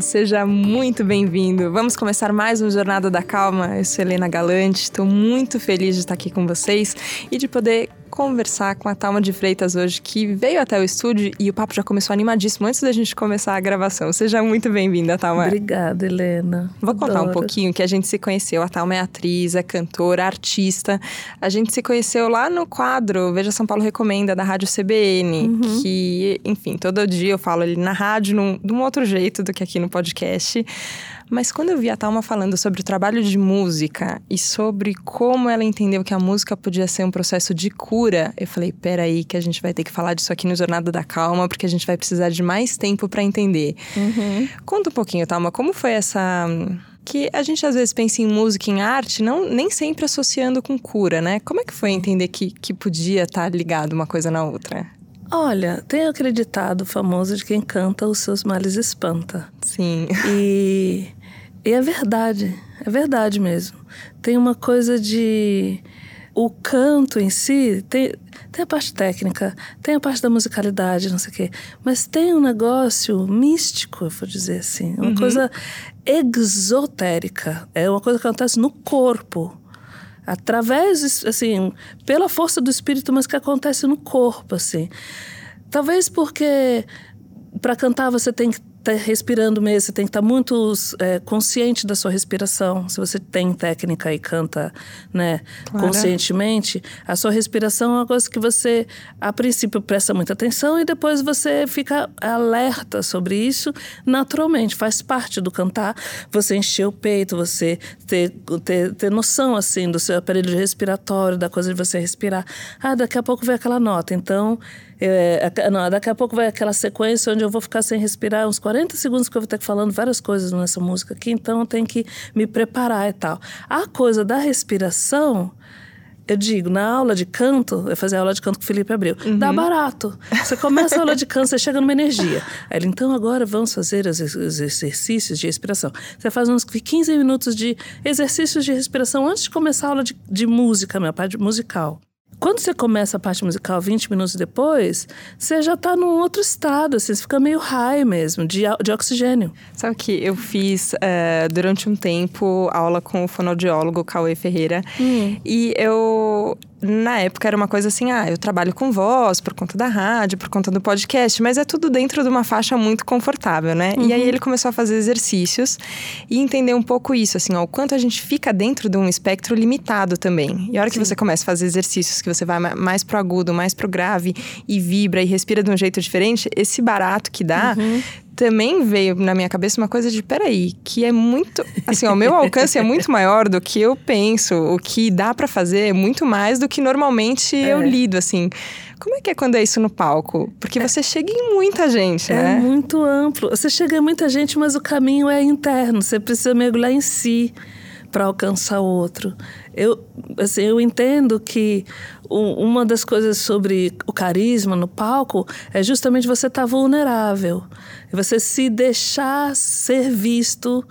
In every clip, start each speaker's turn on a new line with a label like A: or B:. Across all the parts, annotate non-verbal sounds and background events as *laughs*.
A: Seja muito bem-vindo. Vamos começar mais um Jornada da Calma. Eu sou Helena Galante, estou muito feliz de estar aqui com vocês e de poder conversar com a Talma de Freitas hoje, que veio até o estúdio e o papo já começou animadíssimo antes da gente começar a gravação. Seja muito bem-vinda, Talma.
B: Obrigada, Helena.
A: Vou contar Adoro. um pouquinho que a gente se conheceu. A Talma é atriz, é cantora, artista. A gente se conheceu lá no quadro Veja São Paulo Recomenda, da Rádio CBN, uhum. que, enfim, todo dia eu falo ali na rádio num, de um outro jeito do que aqui no podcast. Mas quando eu vi a Talma falando sobre o trabalho de música e sobre como ela entendeu que a música podia ser um processo de cura, eu falei: peraí, que a gente vai ter que falar disso aqui no Jornada da Calma, porque a gente vai precisar de mais tempo para entender. Uhum. Conta um pouquinho, Talma, como foi essa que a gente às vezes pensa em música, em arte, não nem sempre associando com cura, né? Como é que foi entender que, que podia estar tá ligado uma coisa na outra?
B: Olha, tem acreditado famoso de quem canta os seus males espanta.
A: Sim. *laughs*
B: E, e é verdade, é verdade mesmo. Tem uma coisa de o canto em si tem, tem a parte técnica, tem a parte da musicalidade, não sei o quê, mas tem um negócio místico, eu vou dizer assim, uma uhum. coisa exotérica, é uma coisa que acontece no corpo através, assim, pela força do espírito, mas que acontece no corpo, assim. Talvez porque para cantar você tem que tá respirando mesmo, você tem que estar tá muito é, consciente da sua respiração. Se você tem técnica e canta né, claro. conscientemente, a sua respiração é uma coisa que você, a princípio, presta muita atenção e depois você fica alerta sobre isso naturalmente. Faz parte do cantar você encher o peito, você ter, ter, ter noção assim do seu aparelho respiratório, da coisa de você respirar. Ah, daqui a pouco vem aquela nota. Então, é, não, daqui a pouco vai aquela sequência onde eu vou ficar sem respirar uns 40 segundos que eu vou estar falando várias coisas nessa música aqui, então eu tenho que me preparar e tal. A coisa da respiração, eu digo, na aula de canto, eu fazia aula de canto com o Felipe Abreu, uhum. dá barato. Você começa a aula de canto, você chega numa energia. Aí ele, então agora vamos fazer os exercícios de respiração. Você faz uns 15 minutos de exercícios de respiração antes de começar a aula de, de música, minha parte musical. Quando você começa a parte musical 20 minutos depois, você já está num outro estado, assim, você fica meio high mesmo, de, de oxigênio.
A: Sabe que eu fiz uh, durante um tempo aula com o fonoaudiólogo Cauê Ferreira hum. e eu na época era uma coisa assim, ah, eu trabalho com voz por conta da rádio, por conta do podcast, mas é tudo dentro de uma faixa muito confortável, né? Uhum. E aí uhum. ele começou a fazer exercícios e entender um pouco isso, assim, ó, o quanto a gente fica dentro de um espectro limitado também. E a hora que Sim. você começa a fazer exercícios que você vai mais pro agudo, mais pro grave e vibra e respira de um jeito diferente, esse barato que dá uhum também veio na minha cabeça uma coisa de peraí, que é muito. Assim, o meu alcance é muito maior do que eu penso. O que dá para fazer é muito mais do que normalmente é. eu lido, assim. Como é que é quando é isso no palco? Porque é. você chega em muita gente,
B: é
A: né?
B: É muito amplo. Você chega em muita gente, mas o caminho é interno. Você precisa mergulhar em si para alcançar o outro. Eu, assim, eu entendo que uma das coisas sobre o carisma no palco é justamente você estar tá vulnerável, você se deixar ser visto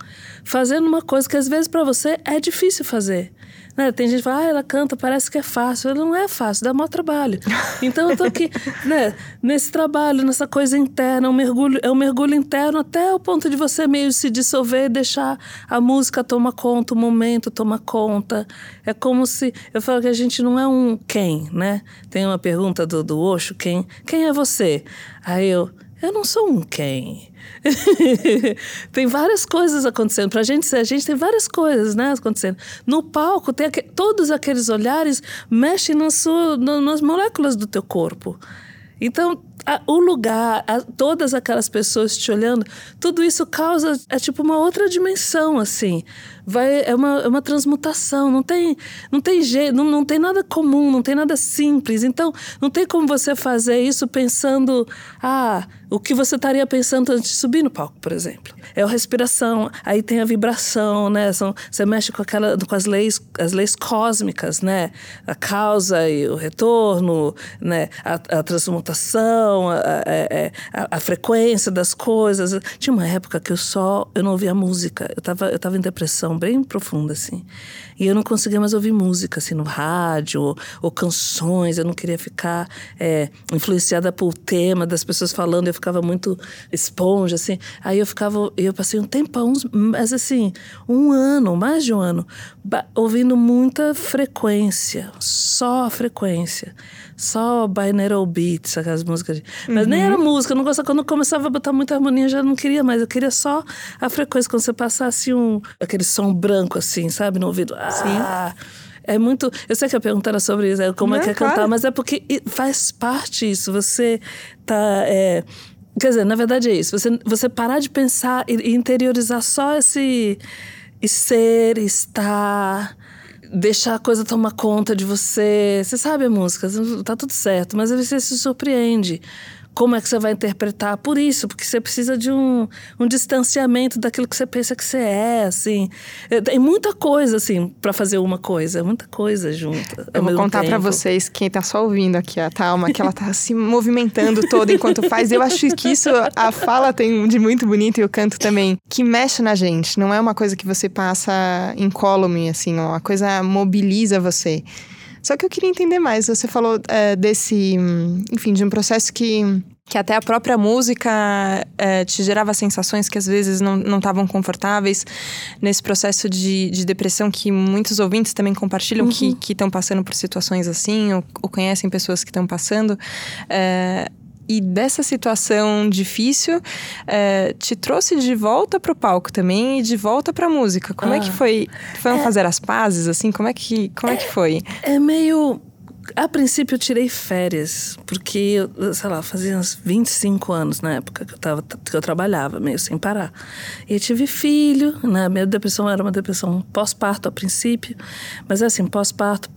B: fazendo uma coisa que às vezes para você é difícil fazer. Né? Tem gente que fala, ah, ela canta, parece que é fácil. Não é fácil, dá maior trabalho. Então eu tô aqui, *laughs* né, nesse trabalho, nessa coisa interna, um mergulho, é um mergulho interno até o ponto de você meio se dissolver e deixar a música tomar conta, o momento tomar conta. É como se. Eu falo que a gente não é um quem, né? Tem uma pergunta do, do Osho, quem? Quem é você? Aí eu, eu não sou um quem. *laughs* tem várias coisas acontecendo. Pra gente ser a gente, tem várias coisas né, acontecendo. No palco, tem aqu todos aqueles olhares mexem na sua, na, nas moléculas do teu corpo. Então, a, o lugar, a, todas aquelas pessoas te olhando, tudo isso causa é tipo uma outra dimensão assim. Vai é uma, é uma transmutação, não tem não tem jeito, não, não tem nada comum, não tem nada simples. Então, não tem como você fazer isso pensando, ah, o que você estaria pensando antes de subir no palco, por exemplo. É a respiração, aí tem a vibração, né? São, você mexe com aquela com as leis, as leis cósmicas, né? A causa e o retorno, né? A, a transmutação a, é, a, a, frequência das coisas. Tinha uma época que eu só eu não ouvia música. Eu estava eu tava em depressão bem profunda, assim. E eu não conseguia mais ouvir música, assim, no rádio, ou, ou canções. Eu não queria ficar é, influenciada por tema das pessoas falando. Eu ficava muito esponja, assim. Aí eu ficava, eu passei um tempão, mas assim, um ano, mais de um ano, ouvindo muita frequência, só frequência. Só binaural beats, aquelas músicas. De... Mas uhum. nem era música, eu não gostava. Quando começava a botar muita harmonia, eu já não queria mais. Eu queria só a frequência, quando você passasse um, aquele som branco, assim, sabe, no ouvido. Sim. É muito. Eu sei que a pergunta era sobre isso, é como é que é claro. cantar, mas é porque faz parte isso. Você tá. É, quer dizer, na verdade é isso. Você, você parar de pensar e interiorizar só esse ser, estar deixar a coisa tomar conta de você. Você sabe a música, tá tudo certo, mas você se surpreende como é que você vai interpretar por isso, porque você precisa de um, um distanciamento daquilo que você pensa que você é, assim. Tem muita coisa, assim, para fazer uma coisa, muita coisa junta.
A: Eu vou contar para vocês, quem tá só ouvindo aqui a Talma, que ela tá se movimentando toda enquanto faz. Eu acho que isso, a fala tem de muito bonito e o canto também, que mexe na gente. Não é uma coisa que você passa incólume, assim, ó, a coisa mobiliza você. Só que eu queria entender mais. Você falou é, desse, enfim, de um processo que, que até a própria música é, te gerava sensações que às vezes não estavam confortáveis. Nesse processo de, de depressão que muitos ouvintes também compartilham, uhum. que estão passando por situações assim, ou, ou conhecem pessoas que estão passando. É, e dessa situação difícil é, te trouxe de volta para o palco também e de volta para a música. Como ah, é que ah. foi? Foram é, fazer as pazes assim? Como é que como é, é que foi?
B: É meio a princípio eu tirei férias, porque, sei lá, fazia uns 25 anos na época que eu, tava, que eu trabalhava, meio sem parar. E eu tive filho, né? Minha depressão era uma depressão pós-parto a princípio, mas é assim, pós-parto,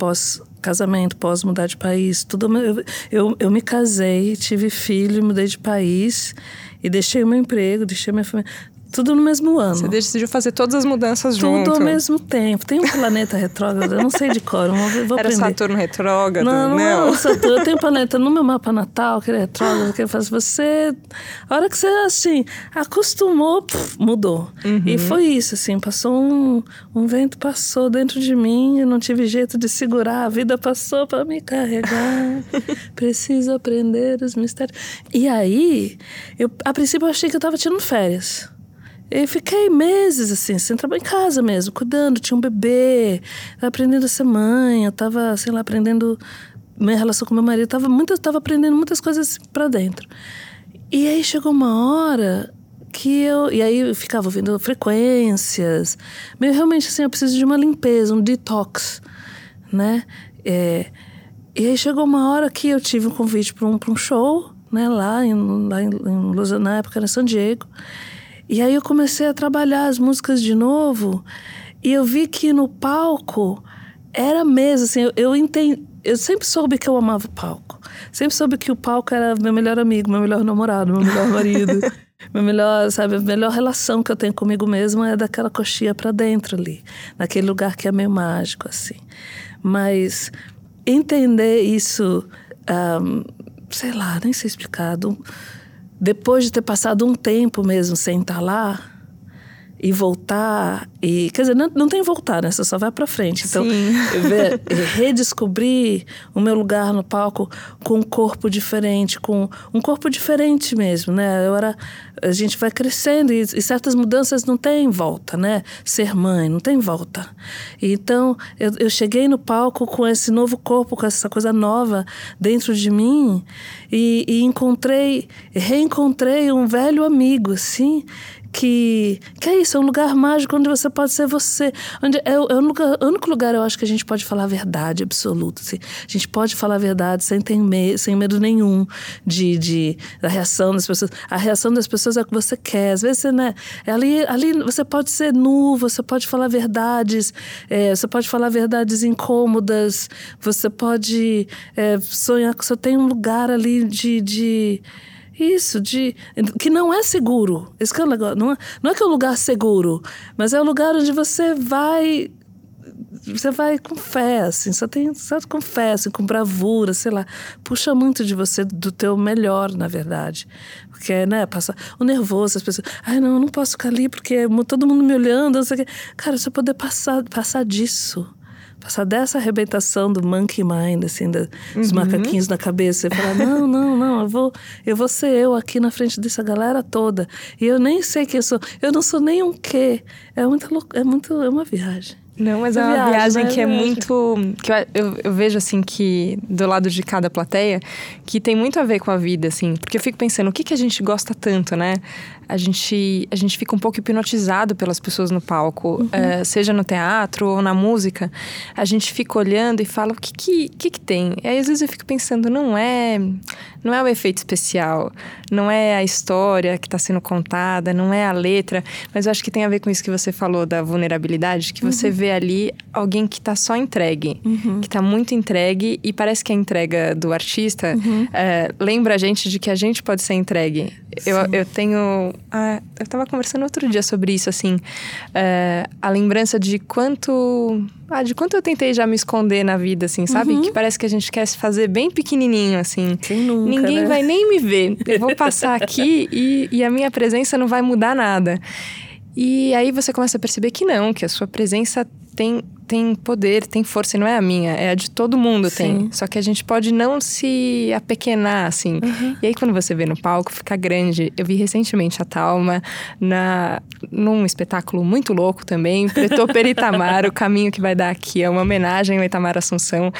B: pós-casamento, pós mudar de país, tudo. Eu, eu, eu me casei, tive filho, mudei de país e deixei o meu emprego, deixei minha família. Tudo no mesmo ano.
A: Você decidiu fazer todas as mudanças
B: Tudo
A: junto.
B: Tudo ao mesmo tempo. Tem um planeta retrógrado, eu não sei de cor. Vou, vou
A: Era
B: aprender.
A: Saturno retrógrado?
B: Não, não,
A: não.
B: não Saturno. Eu tenho um planeta no meu mapa natal, que é retrógrado, que faz você... A hora que você, assim, acostumou, puf, mudou. Uhum. E foi isso, assim, passou um, um vento, passou dentro de mim, eu não tive jeito de segurar, a vida passou para me carregar. *laughs* Preciso aprender os mistérios. E aí, eu, a princípio eu achei que eu estava tirando férias. E fiquei meses assim, sem trabalhar em casa mesmo, cuidando. Tinha um bebê, aprendendo a ser mãe, eu tava, sei lá, aprendendo minha relação com meu marido, tava muito, tava aprendendo muitas coisas para dentro. E aí chegou uma hora que eu. E aí eu ficava ouvindo frequências. Meio realmente assim, eu preciso de uma limpeza, um detox, né? É, e aí chegou uma hora que eu tive um convite para um, um show, né, lá em, lá em, em na época era San Diego. E aí eu comecei a trabalhar as músicas de novo e eu vi que no palco era mesmo, assim, eu, eu entendi. Eu sempre soube que eu amava o palco. Sempre soube que o palco era meu melhor amigo, meu melhor namorado, meu melhor marido. *laughs* meu melhor, sabe, a melhor relação que eu tenho comigo mesmo é daquela coxinha para dentro ali, naquele lugar que é meio mágico, assim. Mas entender isso, um, sei lá, nem sei explicar, depois de ter passado um tempo mesmo sem estar lá e voltar e quer dizer não, não tem voltar né? Você só vai para frente. Então *laughs* ver, redescobrir o meu lugar no palco com um corpo diferente com um corpo diferente mesmo né? Eu era a gente vai crescendo e, e certas mudanças não tem volta né? Ser mãe não tem volta. Então eu, eu cheguei no palco com esse novo corpo com essa coisa nova dentro de mim e, e encontrei reencontrei um velho amigo assim que, que é isso, é um lugar mágico onde você pode ser você. Onde é, é o, único lugar eu acho que a gente pode falar a verdade absoluta. Assim. A gente pode falar a verdade sem, ter me, sem medo nenhum de, de, da reação das pessoas. A reação das pessoas é o que você quer. Às vezes, né, ali, ali você pode ser nu, você pode falar verdades, é, você pode falar verdades incômodas, você pode é, sonhar que você tem um lugar ali de, de isso, de que não é seguro. Esse que é o negócio. Não é, não é que é um lugar seguro, mas é um lugar onde você vai você vai com fé, assim, só tem só com fé, assim, com bravura, sei lá. Puxa muito de você, do teu melhor, na verdade. Porque, né, passa o nervoso, as pessoas, ai, não, eu não posso ficar ali porque é todo mundo me olhando, não sei o quê. Cara, você poder passar, passar disso passar dessa arrebentação do monkey mind, assim, da, dos uhum. macaquinhos na cabeça, e falar, não, *laughs* não, não, eu vou, eu vou ser eu aqui na frente dessa galera toda. E eu nem sei quem eu sou, eu não sou nem um quê. É muito, é muito, é uma viagem.
A: Não, mas é uma viagem, viagem que é, é muito. que eu, eu, eu, vejo, assim, que do lado de cada plateia, que tem muito a ver com a vida, assim. Porque eu fico pensando, o que, que a gente gosta tanto, né? A gente, a gente fica um pouco hipnotizado pelas pessoas no palco, uhum. é, seja no teatro ou na música. A gente fica olhando e fala, o que que, que, que tem? E aí, às vezes, eu fico pensando, não é, não é o efeito especial, não é a história que está sendo contada, não é a letra, mas eu acho que tem a ver com isso que você falou da vulnerabilidade, que você uhum. vê ali alguém que está só entregue, uhum. que está muito entregue e parece que a entrega do artista é, lembra a gente de que a gente pode ser entregue. Eu, eu tenho. Ah, eu estava conversando outro dia sobre isso, assim. É, a lembrança de quanto. Ah, de quanto eu tentei já me esconder na vida, assim, sabe? Uhum. Que parece que a gente quer se fazer bem pequenininho, assim.
B: Quem nunca,
A: Ninguém
B: né?
A: vai nem me ver. Eu vou passar aqui e, e a minha presença não vai mudar nada. E aí você começa a perceber que não, que a sua presença tem, tem poder, tem força, e não é a minha, é a de todo mundo Sim. tem. Só que a gente pode não se apequenar, assim. Uhum. E aí, quando você vê no palco, fica grande. Eu vi recentemente a Talma na, num espetáculo muito louco também, Preto Peritamar, o *laughs* caminho que vai dar aqui. É uma homenagem ao Itamar Assunção.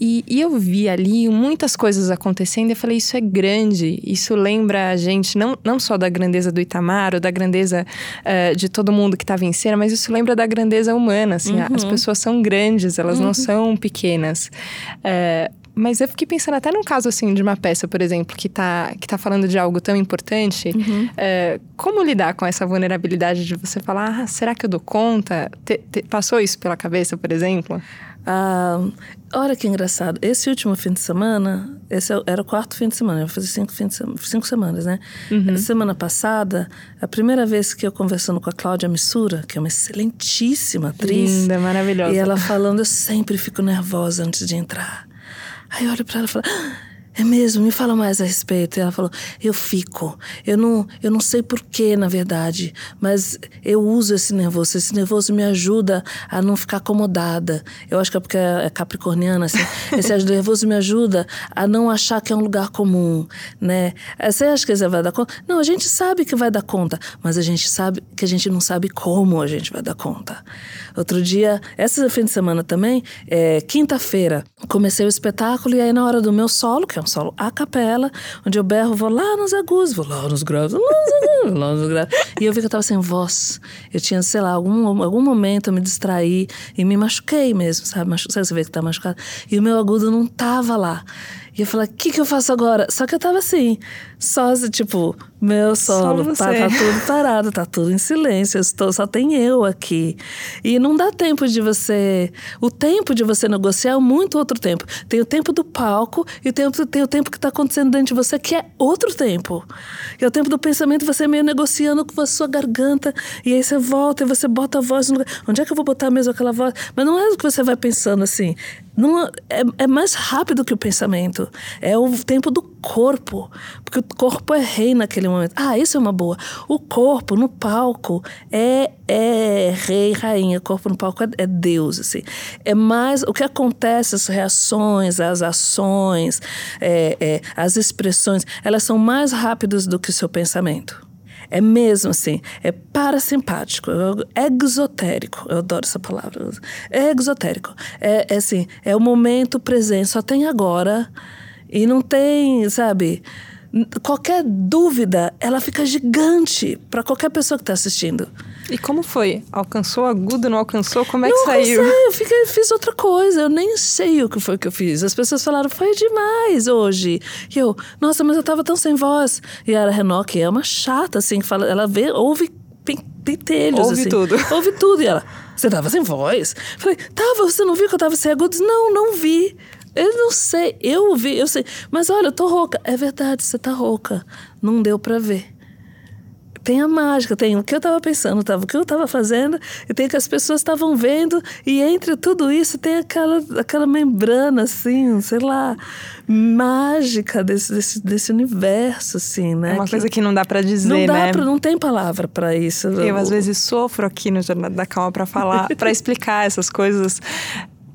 A: E, e, eu vi ali muitas coisas acontecendo e eu falei, isso é grande, isso lembra a gente não, não só da grandeza do Itamar ou da grandeza uh, de todo mundo que estava em cena, mas isso lembra da grandeza humana, assim, uhum. as pessoas são grandes, elas uhum. não são pequenas. Uh, mas eu fiquei pensando até num caso assim de uma peça, por exemplo, que está que tá falando de algo tão importante, uhum. uh, como lidar com essa vulnerabilidade de você falar, ah, será que eu dou conta? Te, te, passou isso pela cabeça, por exemplo?
B: Ah, olha que engraçado. Esse último fim de semana, esse é era o quarto fim de semana, eu fazer cinco, fim de semana, cinco semanas, né? Uhum. Semana passada, a primeira vez que eu conversando com a Cláudia Missura, que é uma excelentíssima atriz.
A: Linda, maravilhosa.
B: E ela falando, eu sempre fico nervosa antes de entrar. Aí eu olho para ela e falo. Ah, é mesmo, me fala mais a respeito. E ela falou: Eu fico. Eu não, eu não sei porquê, na verdade, mas eu uso esse nervoso. Esse nervoso me ajuda a não ficar acomodada. Eu acho que é porque é capricorniana, assim. *laughs* esse nervoso me ajuda a não achar que é um lugar comum, né? Você acha que você vai dar conta? Não, a gente sabe que vai dar conta, mas a gente sabe que a gente não sabe como a gente vai dar conta. Outro dia, essa fim de semana também, é, quinta-feira, comecei o espetáculo e aí na hora do meu solo, que é um solo a capela, onde eu berro, vou lá nos agudos, vou lá nos graves, lá nos graves. E eu vi que eu tava sem voz. Eu tinha, sei lá, algum, algum momento eu me distraí e me machuquei mesmo, sabe? Machu sabe você vê que tá machucado? E o meu agudo não tava lá. E eu falei, o que, que eu faço agora? Só que eu tava assim, só tipo, meu solo, tá, tá, tudo parado, tá tudo em silêncio, estou, só tem eu aqui. E não dá tempo de você. O tempo de você negociar é muito outro tempo. Tem o tempo do palco e o tempo, tem o tempo que tá acontecendo dentro de você, que é outro tempo. E é o tempo do pensamento, você meio negociando com a sua garganta, e aí você volta e você bota a voz no lugar. Onde é que eu vou botar mesmo aquela voz? Mas não é o que você vai pensando assim. Não, é, é mais rápido que o pensamento. É o tempo do corpo. Porque o corpo é rei naquele momento. Ah, isso é uma boa. O corpo no palco é, é rei, rainha. O corpo no palco é, é Deus, assim. É mais o que acontece, as reações, as ações, é, é, as expressões, elas são mais rápidas do que o seu pensamento. É mesmo assim, é parasimpático, é exotérico. Eu adoro essa palavra. É exotérico. É, é assim, é o momento presente, só tem agora e não tem, sabe? Qualquer dúvida, ela fica gigante para qualquer pessoa que está assistindo.
A: E como foi? Alcançou agudo, não alcançou? Como é
B: não
A: que saiu?
B: Não sei, eu fiquei, fiz outra coisa. Eu nem sei o que foi que eu fiz. As pessoas falaram, foi demais hoje. E eu, nossa, mas eu tava tão sem voz. E a Renault, que é uma chata, assim, fala, ela vê, ouve pentelhos,
A: Ouve
B: assim.
A: tudo. *laughs*
B: Ouve tudo. E ela, você tava sem voz? Falei, tava, você não viu que eu tava sem agudos? Não, não vi. Eu não sei, eu vi, eu sei. Mas olha, eu tô rouca. É verdade, você tá rouca. Não deu para ver tem a mágica, tem o que eu estava pensando, tava, o que eu estava fazendo, e tem o que as pessoas estavam vendo, e entre tudo isso tem aquela, aquela membrana, assim, sei lá, mágica desse, desse, desse universo, assim, né?
A: É uma
B: que
A: coisa que não dá para dizer,
B: não dá
A: né?
B: Pra, não tem palavra para isso.
A: Eu, às vezes, sofro aqui no Jornada da Calma para falar, para explicar essas coisas.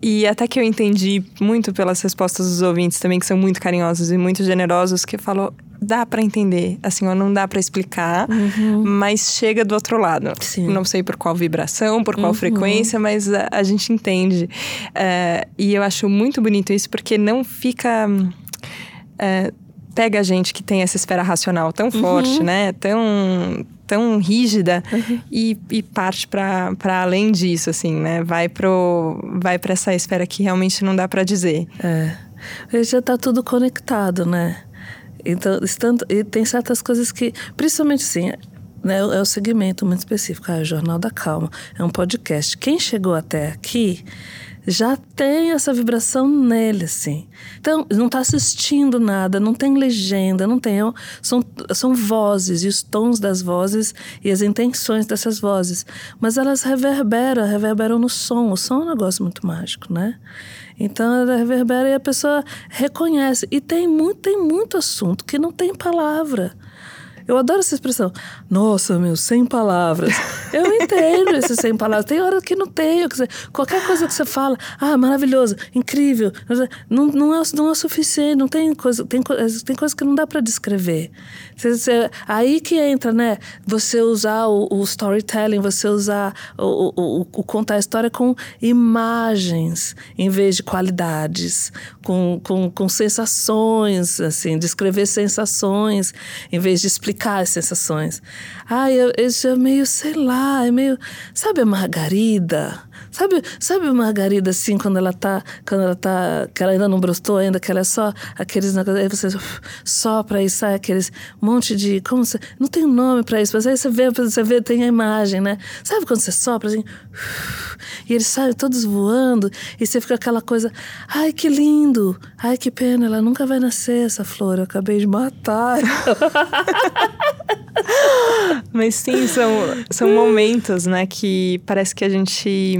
A: E até que eu entendi muito pelas respostas dos ouvintes também, que são muito carinhosos e muito generosos, que falou, dá para entender, assim, ó, não dá para explicar, uhum. mas chega do outro lado.
B: Sim.
A: Não sei por qual vibração, por qual uhum. frequência, mas a, a gente entende. É, e eu acho muito bonito isso, porque não fica... É, pega a gente que tem essa esfera racional tão uhum. forte, né? Tão tão rígida uhum. e, e, parte para além disso, assim, né? Vai pro vai para essa esfera que realmente não dá para dizer.
B: É, já está tudo conectado, né? Então, estando, e tem certas coisas que, principalmente assim, né, é o segmento muito específico, é o Jornal da Calma, é um podcast. Quem chegou até aqui já tem essa vibração nele, assim. Então, não está assistindo nada, não tem legenda, não tem. São, são vozes, e os tons das vozes e as intenções dessas vozes. Mas elas reverberam, reverberam no som. O som é um negócio muito mágico, né? Então, ela reverbera e a pessoa reconhece. E tem muito, tem muito assunto que não tem palavra. Eu adoro essa expressão. Nossa, meu, sem palavras. Eu entendo esse sem palavras. Tem hora que não tem. Qualquer coisa que você fala, ah, maravilhoso, incrível. Não, não, é, não é suficiente. Não tem coisa, tem, tem coisa que não dá para descrever. Você, você, aí que entra, né? Você usar o, o storytelling, você usar o, o, o, contar a história com imagens em vez de qualidades, com, com, com sensações, assim, descrever sensações em vez de explicar explicar as sensações. Ai, eu, isso é meio, sei lá, é meio. Sabe a Margarida? Sabe, sabe Margarida assim, quando ela tá. Quando ela tá. Que ela ainda não brostou ainda, que ela é só aqueles negócios. Aí você sopra e sai aqueles monte de. Como você. Não tem nome para isso, mas aí você vê, você vê, tem a imagem, né? Sabe quando você sopra assim? E eles saem todos voando, e você fica aquela coisa. Ai, que lindo! Ai, que pena, ela nunca vai nascer, essa flor. Eu acabei de matar. *laughs*
A: Mas sim, são, são momentos, né, que parece que a gente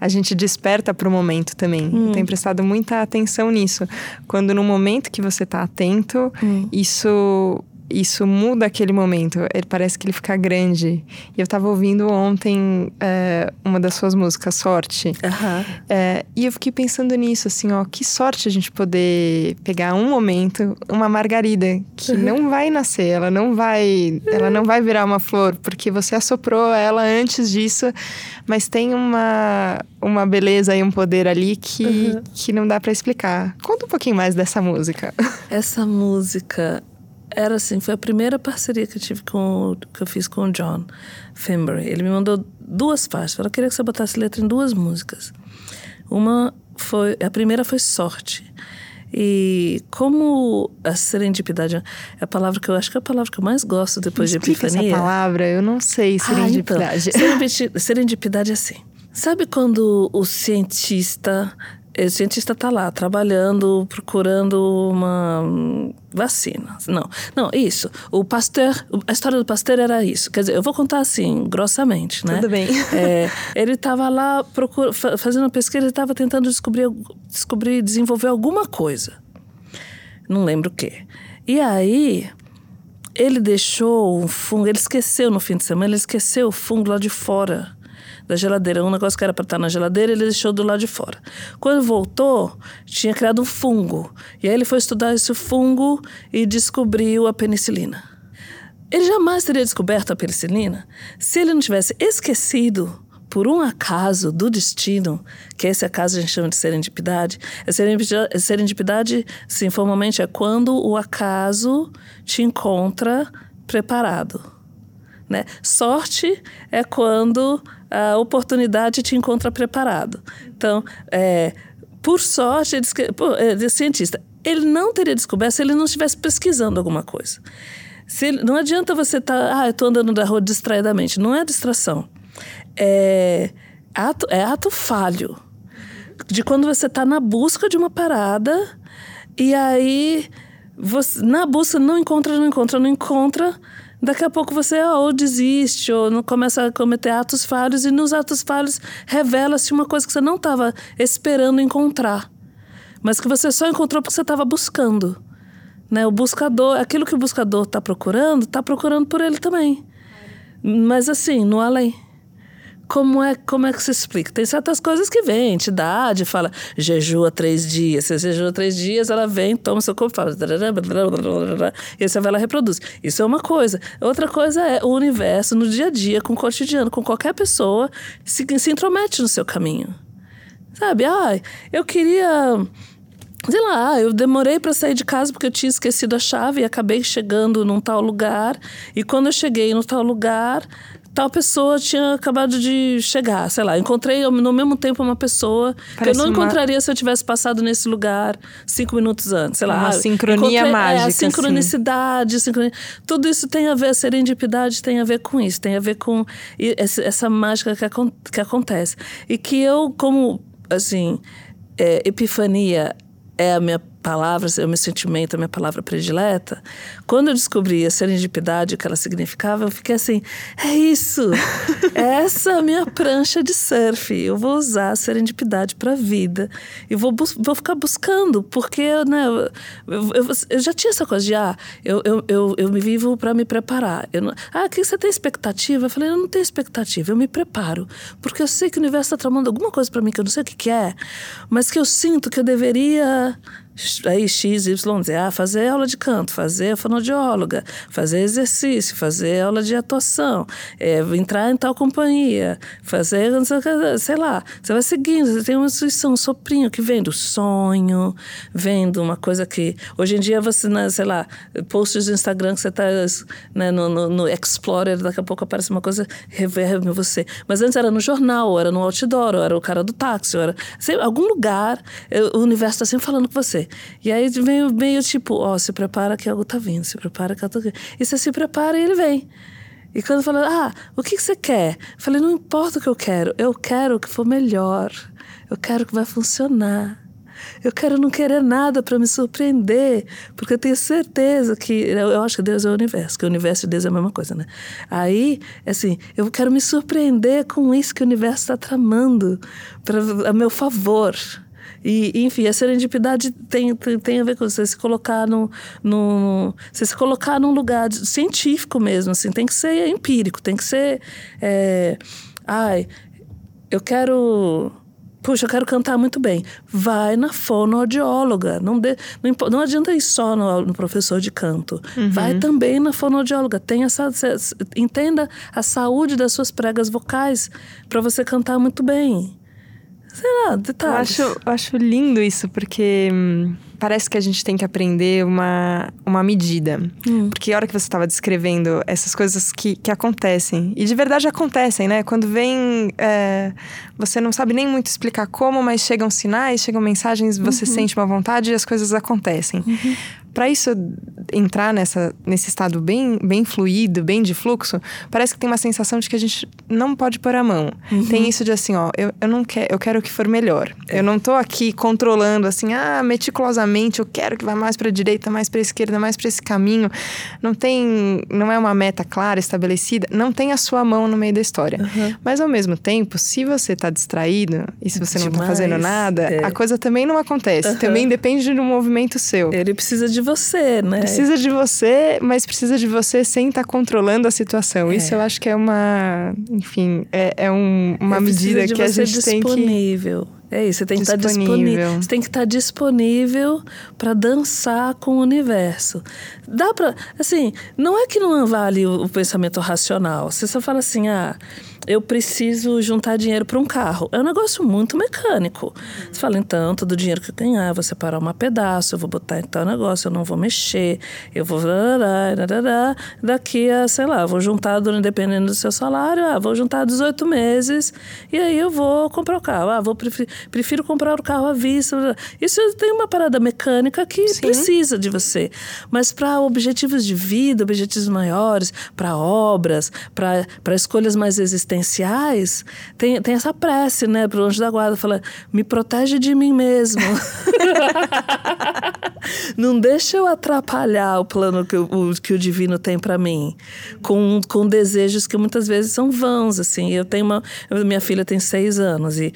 A: a gente desperta para o momento também. Hum. Tem prestado muita atenção nisso. Quando no momento que você está atento, hum. isso isso muda aquele momento. Ele parece que ele fica grande. E eu estava ouvindo ontem é, uma das suas músicas, Sorte.
B: Uhum.
A: É, e eu fiquei pensando nisso, assim, ó, que sorte a gente poder pegar um momento, uma margarida que uhum. não vai nascer, ela não vai, ela não vai virar uma flor, porque você assoprou ela antes disso, mas tem uma, uma beleza e um poder ali que, uhum. que não dá para explicar. Conta um pouquinho mais dessa música.
B: Essa música era assim, foi a primeira parceria que eu tive com que eu fiz com o John Fimbury. Ele me mandou duas faixas. Eu queria que você botasse letra em duas músicas. Uma foi, a primeira foi sorte. E como a serendipidade é a palavra que eu acho que é a palavra que eu mais gosto depois
A: de
B: epifania.
A: essa palavra, eu não sei serendipidade.
B: Ah, então, serendipidade é assim. Sabe quando o cientista o cientista está lá trabalhando, procurando uma vacina. Não, não, isso. O Pasteur, a história do Pasteur era isso. Quer dizer, eu vou contar assim, grossamente, né?
A: Tudo bem. *laughs*
B: É, ele estava lá procura, fazendo uma pesquisa, ele estava tentando descobrir, descobrir, desenvolver alguma coisa. Não lembro o quê. E aí, ele deixou um fungo, ele esqueceu no fim de semana, ele esqueceu o fungo lá de fora da geladeira. Um negócio que era para estar na geladeira, ele deixou do lado de fora. Quando voltou, tinha criado um fungo. E aí ele foi estudar esse fungo e descobriu a penicilina. Ele jamais teria descoberto a penicilina se ele não tivesse esquecido por um acaso do destino, que esse acaso a gente chama de serendipidade. Serendipidade, serendipidade sim, formalmente, é quando o acaso te encontra preparado. Né? Sorte é quando a oportunidade te encontra preparado. Então, é, por sorte, ele, pô, ele é cientista. Ele não teria descoberto se ele não estivesse pesquisando alguma coisa. Se ele, não adianta você estar, tá, ah, eu estou andando na rua distraidamente. Não é distração. É ato, é ato falho. De quando você está na busca de uma parada e aí, você, na busca, não encontra, não encontra, não encontra Daqui a pouco você ou desiste ou não começa a cometer atos falhos e nos atos falhos revela-se uma coisa que você não estava esperando encontrar, mas que você só encontrou porque você estava buscando. Né? O buscador, aquilo que o buscador está procurando, está procurando por ele também. Mas assim, no além como é, como é que se explica? Tem certas coisas que vêm, entidade fala, jejua três dias. Você jejua três dias, ela vem, toma seu corpo, fala. E aí você vai lá e reproduz. Isso é uma coisa. Outra coisa é o universo, no dia a dia, com o cotidiano, com qualquer pessoa, se, se intromete no seu caminho. Sabe? Ah, eu queria sei lá, eu demorei para sair de casa porque eu tinha esquecido a chave e acabei chegando num tal lugar. E quando eu cheguei no tal lugar, tal pessoa tinha acabado de chegar, sei lá. Encontrei no mesmo tempo uma pessoa Parece que eu não uma... encontraria se eu tivesse passado nesse lugar cinco minutos antes, sei lá.
A: Uma sincronia encontrei, mágica. É, a
B: assim. sincronicidade, assim. sincronia, tudo isso tem a ver, a serendipidade tem a ver com isso, tem a ver com essa mágica que, que acontece. E que eu, como, assim, é, epifania é a minha palavra, é o meu sentimento, a minha palavra predileta. Quando eu descobri a serendipidade, o que ela significava, eu fiquei assim: é isso! *laughs* Essa é a minha prancha de surf. Eu vou usar a serendipidade para a vida. E vou, vou ficar buscando, porque né, eu, eu, eu, já tinha essa coisa de: ah, eu, eu, eu, eu me vivo para me preparar. Eu não, ah, que você tem expectativa? Eu falei: eu não tenho expectativa, eu me preparo. Porque eu sei que o universo está tramando alguma coisa para mim que eu não sei o que, que é, mas que eu sinto que eu deveria aí X, Y, Z, ah, fazer aula de canto, fazer fonoaudióloga, fazer exercício, fazer aula de atuação, é, entrar em tal companhia, fazer, sei lá, você vai seguindo, você tem uma intuição, um soprinho que vem do sonho, vem de uma coisa que, hoje em dia você, né, sei lá, posts do Instagram que você está né, no, no, no, Explorer, daqui a pouco aparece uma coisa, reverbe você, mas antes era no jornal, era no outdoor, ou era o cara do táxi, era, sei, algum lugar, o universo está sempre falando com você, e aí vem meio tipo, ó, se prepara que algo tá vindo, se prepara que algo tá vindo. E você se prepara e ele vem. E quando fala, ah, o que, que você quer? Falei, não importa o que eu quero, eu quero que for melhor. Eu quero que vai funcionar. Eu quero não querer nada para me surpreender, porque eu tenho certeza que eu acho que Deus é o universo, que o universo e Deus é a mesma coisa, né? Aí, assim, eu quero me surpreender com isso que o universo está tramando para a meu favor. E, enfim, a serendipidade tem, tem, tem, a ver com você se colocar no, no. Você se colocar num lugar científico mesmo, assim, tem que ser empírico, tem que ser. É, ai, eu quero. Puxa, eu quero cantar muito bem. Vai na fonoaudióloga. Não, de, não, não adianta ir só no, no professor de canto. Uhum. Vai também na fonoaudióloga. Tenha essa, entenda a saúde das suas pregas vocais para você cantar muito bem sei lá, detalhes.
A: Eu acho, eu acho lindo isso, porque hum, parece que a gente tem que aprender uma, uma medida. Hum. Porque a hora que você estava descrevendo essas coisas que, que acontecem, e de verdade acontecem, né? Quando vem. É, você não sabe nem muito explicar como, mas chegam sinais, chegam mensagens, você uhum. sente uma vontade e as coisas acontecem. Uhum para isso entrar nessa, nesse estado bem, bem fluido, bem de fluxo, parece que tem uma sensação de que a gente não pode pôr a mão. Uhum. Tem isso de assim, ó, eu, eu não quero, eu quero que for melhor. É. Eu não tô aqui controlando assim, ah, meticulosamente, eu quero que vá mais para a direita, mais para a esquerda, mais para esse caminho. Não tem, não é uma meta clara, estabelecida, não tem a sua mão no meio da história. Uhum. Mas ao mesmo tempo, se você tá distraído e se você Demais. não tá fazendo nada, é. a coisa também não acontece. Uhum. Também depende de um movimento seu.
B: Ele precisa de você, né?
A: Precisa de você, mas precisa de você sem estar tá controlando a situação. É. Isso eu acho que é uma, enfim, é, é um, uma medida que a gente tem que
B: disponível. É isso, você tem que estar disponível. Você tem que estar disponível para dançar com o universo. Dá para, assim, não é que não vale o, o pensamento racional. Você só fala assim, ah, eu preciso juntar dinheiro para um carro. É um negócio muito mecânico. Você fala, então, todo o dinheiro que eu ganhar, eu vou separar uma pedaço, eu vou botar em tal negócio, eu não vou mexer, eu vou. Daqui a, sei lá, vou juntar, dependendo do seu salário, ah, vou juntar 18 meses e aí eu vou comprar o carro. Ah, vou prefiro, prefiro comprar o carro à vista. Isso tem uma parada mecânica que Sim. precisa de você. Mas para objetivos de vida, objetivos maiores, para obras, para escolhas mais existentes, existenciais, tem, tem essa prece, né, pro anjo da guarda, fala, me protege de mim mesmo. *laughs* Não deixa eu atrapalhar o plano que o, que o divino tem para mim, com, com desejos que muitas vezes são vãos, assim. Eu tenho uma... Minha filha tem seis anos e...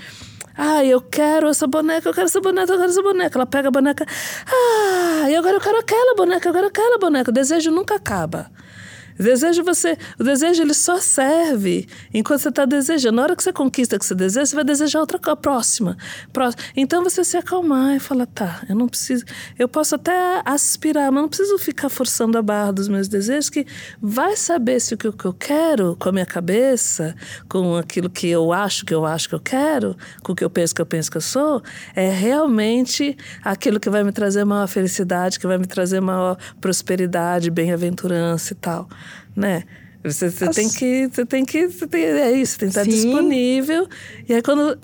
B: Ah, eu quero essa boneca, eu quero essa boneca, eu quero essa boneca. Ela pega a boneca. Ah, e agora eu quero aquela boneca, agora eu quero aquela boneca. O desejo nunca acaba. O desejo você, o desejo ele só serve enquanto você está desejando. Na hora que você conquista o que você deseja, você vai desejar outra próxima, próxima. Então você se acalmar e falar, tá, eu não preciso, eu posso até aspirar, mas não preciso ficar forçando a barra dos meus desejos, que vai saber se o que eu quero com a minha cabeça, com aquilo que eu acho que eu acho que eu quero, com o que eu penso que eu penso que eu sou, é realmente aquilo que vai me trazer maior felicidade, que vai me trazer maior prosperidade, bem-aventurança e tal né? Você, você tem que. Você tem que. Você tem, é isso, tem que estar Sim. disponível. E aí, quando.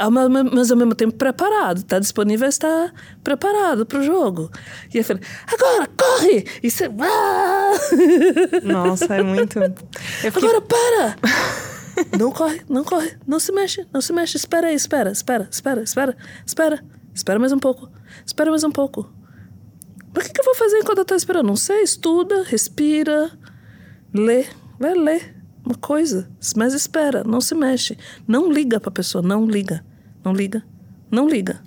B: Mas ao mesmo tempo preparado. Está disponível, está preparado para o jogo. E eu falei, agora, corre! E você. Ah!
A: Nossa, é muito. *laughs*
B: Fiquei... Agora, para! não corre, não corre, não se mexe, não se mexe. Espera aí, espera, espera, espera, espera, espera. Espera mais um pouco. Espera mais um pouco. Mas o que, que eu vou fazer enquanto eu estou esperando? Não sei, estuda, respira Lê, vai ler uma coisa, mas espera, não se mexe. Não liga para a pessoa, não liga. Não liga, não liga.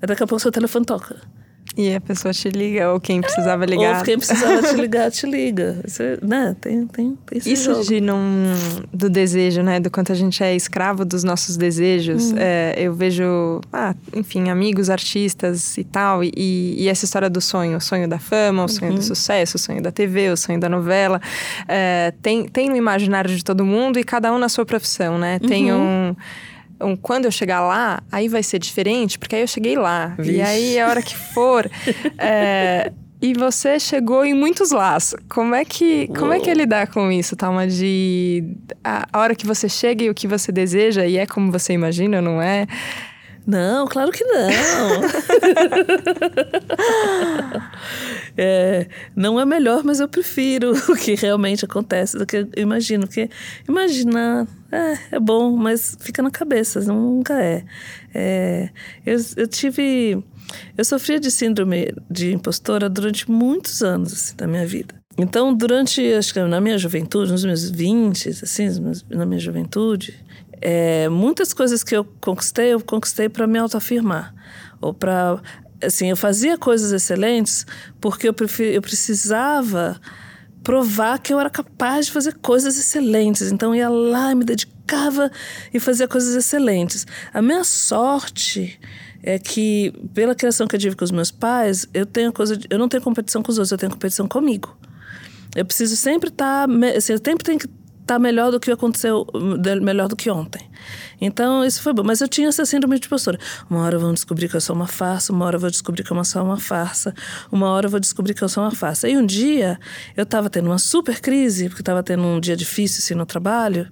B: Aí daqui a pouco seu telefone toca.
A: E a pessoa te liga, ou quem precisava ligar.
B: Ou quem precisava te *laughs* ligar, te liga. Você, né? Tem, tem, tem
A: Isso
B: jogo.
A: de não, do desejo, né? Do quanto a gente é escravo dos nossos desejos. Hum. É, eu vejo, ah, enfim, amigos, artistas e tal. E, e, essa história do sonho. O sonho da fama, o sonho uhum. do sucesso, o sonho da TV, o sonho da novela. É, tem, tem no imaginário de todo mundo e cada um na sua profissão, né? Tem uhum. um um, quando eu chegar lá, aí vai ser diferente, porque aí eu cheguei lá. Vixe. E aí, a hora que for. *laughs* é, e você chegou em muitos laços. Como é que, como é, que é lidar com isso, Talma? De a, a hora que você chega e o que você deseja, e é como você imagina, não é?
B: Não, claro que não. *laughs* *laughs* é, não é melhor, mas eu prefiro o que realmente acontece do que eu imagino. Porque imaginar é, é bom, mas fica na cabeça, nunca é. é eu, eu tive. Eu sofria de síndrome de impostora durante muitos anos assim, da minha vida. Então, durante, acho que na minha juventude, nos meus 20, assim, na minha juventude, é, muitas coisas que eu conquistei, eu conquistei para me autoafirmar. Ou para. Assim, eu fazia coisas excelentes porque eu, prefer, eu precisava provar que eu era capaz de fazer coisas excelentes. Então, ia lá, me dedicava e fazia coisas excelentes. A minha sorte é que, pela criação que eu tive com os meus pais, eu tenho coisa de, eu não tenho competição com os outros, eu tenho competição comigo. Eu preciso sempre estar. Tá, assim, eu sempre tenho que tá melhor do que aconteceu, melhor do que ontem. Então, isso foi bom. Mas eu tinha essa síndrome de postura. Uma hora vão descobrir que eu sou uma farsa, uma hora vou descobrir que eu sou uma farsa, uma hora vou descobrir que eu sou uma farsa. E um dia, eu estava tendo uma super crise, porque estava tendo um dia difícil assim, no trabalho.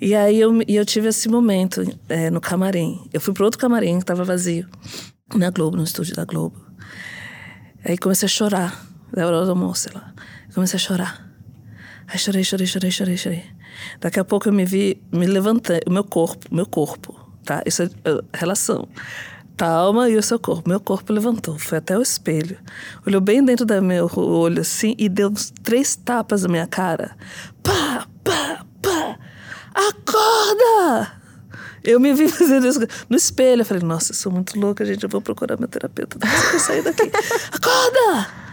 B: E aí eu, eu tive esse momento é, no camarim. Eu fui para outro camarim que estava vazio, na Globo, no estúdio da Globo. Aí comecei a chorar, da hora do almoço lá. Comecei a chorar. Aí chorei, chorei, chorei, chorei, chorei. Daqui a pouco eu me vi, me levantei, o meu corpo, meu corpo, tá? Isso é, é relação. Tá alma e o seu corpo. Meu corpo levantou, foi até o espelho. Olhou bem dentro do meu olho assim e deu uns três tapas na minha cara. Pá, pá, pá! Acorda! Eu me vi *laughs* fazendo isso no espelho. Eu falei, nossa, eu sou muito louca, gente. Eu vou procurar meu terapeuta. Eu sair daqui. *laughs* Acorda!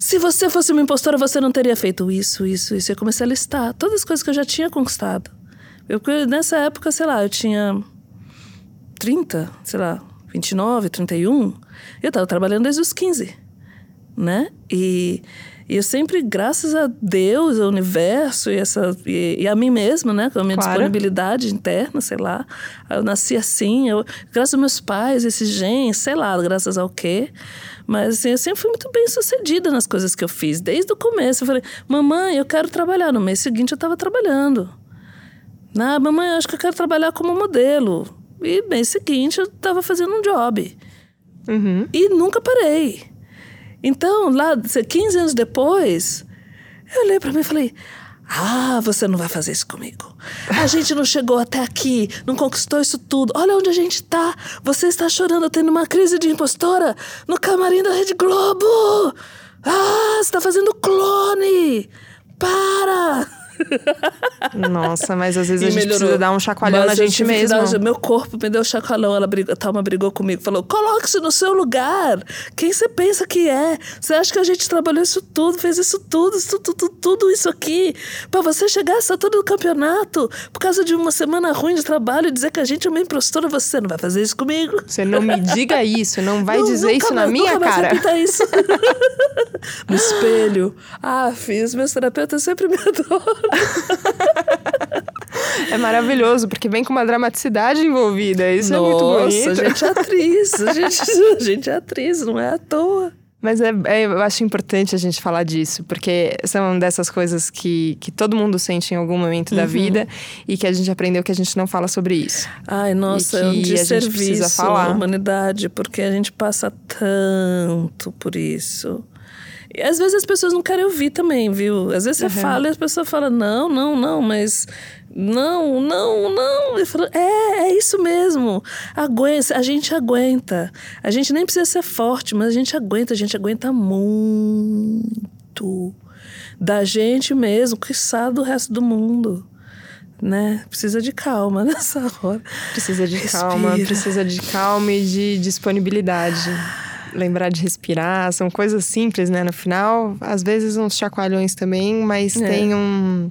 B: Se você fosse uma impostora, você não teria feito isso, isso, isso. Eu comecei a listar todas as coisas que eu já tinha conquistado. Eu, nessa época, sei lá, eu tinha 30, sei lá, 29, 31. Eu estava trabalhando desde os 15, né? E, e, eu sempre, graças a Deus, ao universo e, essa, e, e a mim mesma, né? Com a minha claro. disponibilidade interna, sei lá. Eu nasci assim, eu, graças aos meus pais, esse gen, sei lá, graças ao quê. Mas assim, eu sempre fui muito bem sucedida nas coisas que eu fiz. Desde o começo. Eu falei, mamãe, eu quero trabalhar. No mês seguinte eu estava trabalhando. Ah, mamãe, eu acho que eu quero trabalhar como modelo. E mês seguinte eu estava fazendo um job. Uhum. E nunca parei. Então, lá, 15 anos depois, eu olhei para mim e falei: Ah, você não vai fazer isso comigo. A gente não chegou até aqui, não conquistou isso tudo. Olha onde a gente tá. Você está chorando, tendo uma crise de impostora no camarim da Rede Globo. Ah, você está fazendo clone. Para! *laughs*
A: Nossa, mas às vezes e a gente melhorou. precisa dar um chacoalhão mas na gente mesmo. Dar,
B: meu corpo me deu um chacoalhão. Ela brigou, a Thalma brigou comigo. Falou, coloque-se no seu lugar. Quem você pensa que é? Você acha que a gente trabalhou isso tudo, fez isso tudo, isso, tudo, tudo, isso aqui. para você chegar a todo o campeonato por causa de uma semana ruim de trabalho e dizer que a gente é uma impostora. Você não vai fazer isso comigo.
A: Você não me diga isso. Não vai não, dizer isso mais, na minha nunca cara.
B: Mais isso. *laughs* no espelho. Ah, fiz. Meus terapeutas sempre me *laughs* adoram
A: é maravilhoso, porque vem com uma dramaticidade envolvida. Isso Nossa, é muito bonito.
B: a gente é atriz. A gente, a gente é atriz, não é à toa.
A: Mas é, é, eu acho importante a gente falar disso, porque são dessas coisas que, que todo mundo sente em algum momento uhum. da vida e que a gente aprendeu que a gente não fala sobre isso.
B: Ai, nossa, é um desserviço à humanidade, porque a gente passa tanto por isso. E às vezes as pessoas não querem ouvir também, viu? Às vezes você uhum. fala e as pessoas falam, não, não, não, mas não, não, não. Eu falo, é, é isso mesmo. Aguenta, a gente aguenta. A gente nem precisa ser forte, mas a gente aguenta, a gente aguenta muito. Da gente mesmo, que sabe do resto do mundo né? Precisa de calma *laughs* nessa hora.
A: Precisa de Respira. calma, precisa de calma e de disponibilidade lembrar de respirar, são coisas simples, né? No final, às vezes uns chacoalhões também, mas é. tem um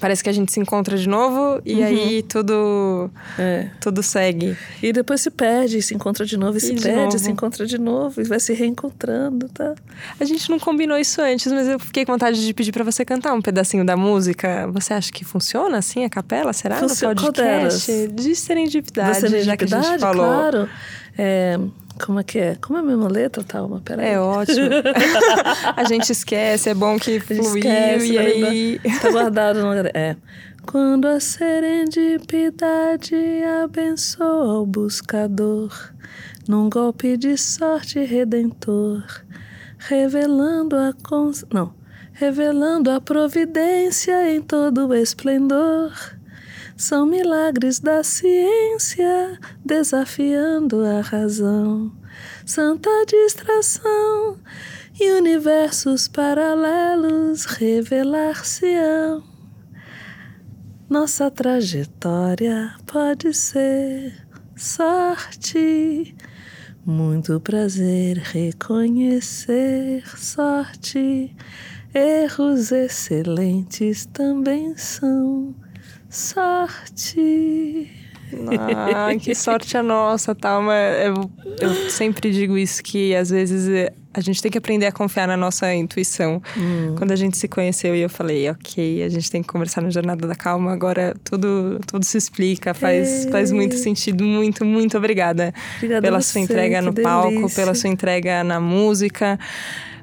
A: parece que a gente se encontra de novo e uhum. aí tudo é. tudo segue.
B: E depois se perde, se encontra de novo e, e se perde, novo. se encontra de novo e vai se reencontrando, tá?
A: A gente não combinou isso antes, mas eu fiquei com vontade de pedir para você cantar um pedacinho da música. Você acha que funciona assim a capela? Será Funcio no podcast? De serendipidade, serendipidade, já que a gente falou.
B: Claro. É, como é que é? Como é a mesma letra, Thalma? Peraí.
A: É ótimo. *laughs* a gente esquece, é bom que fluiu esquece, e aí...
B: Tá guardado no... É. Quando a serendipidade abençoa o buscador num golpe de sorte redentor, revelando a cons... não, revelando a providência em todo o esplendor são milagres da ciência desafiando a razão. Santa distração e universos paralelos revelar-se-ão. Nossa trajetória pode ser sorte. Muito prazer reconhecer sorte. Erros excelentes também são Sorte!
A: Ah, que sorte a nossa, tá? Mas eu, eu sempre digo isso, que às vezes eh, a gente tem que aprender a confiar na nossa intuição. Hum. Quando a gente se conheceu e eu falei, ok, a gente tem que conversar na Jornada da Calma, agora tudo, tudo se explica, faz, faz muito sentido. Muito, muito obrigada, obrigada pela sua entrega no delícia. palco, pela sua entrega na música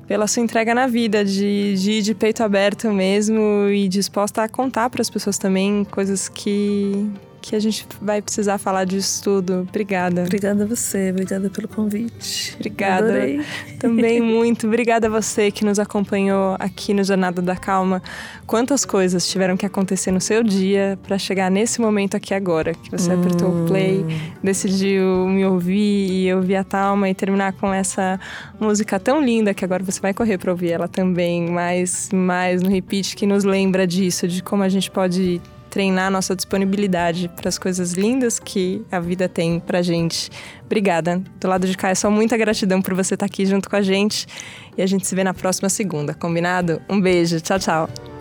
A: pela sua entrega na vida, de, de ir de peito aberto mesmo e disposta a contar para as pessoas também coisas que, que a gente vai precisar falar disso tudo. Obrigada.
B: Obrigada a você, obrigada pelo convite.
A: Obrigada. Adorei. Também *laughs* muito. Obrigada a você que nos acompanhou aqui no Jornada da Calma. Quantas coisas tiveram que acontecer no seu dia para chegar nesse momento aqui agora, que você hum. apertou o play, decidiu me ouvir e ouvir a Talma e terminar com essa música tão linda que agora você vai correr para ouvir ela também, mais mais no repeat que nos lembra disso, de como a gente pode treinar nossa disponibilidade para as coisas lindas que a vida tem pra gente. Obrigada. Do lado de cá é só muita gratidão por você estar aqui junto com a gente e a gente se vê na próxima segunda, combinado? Um beijo, tchau, tchau.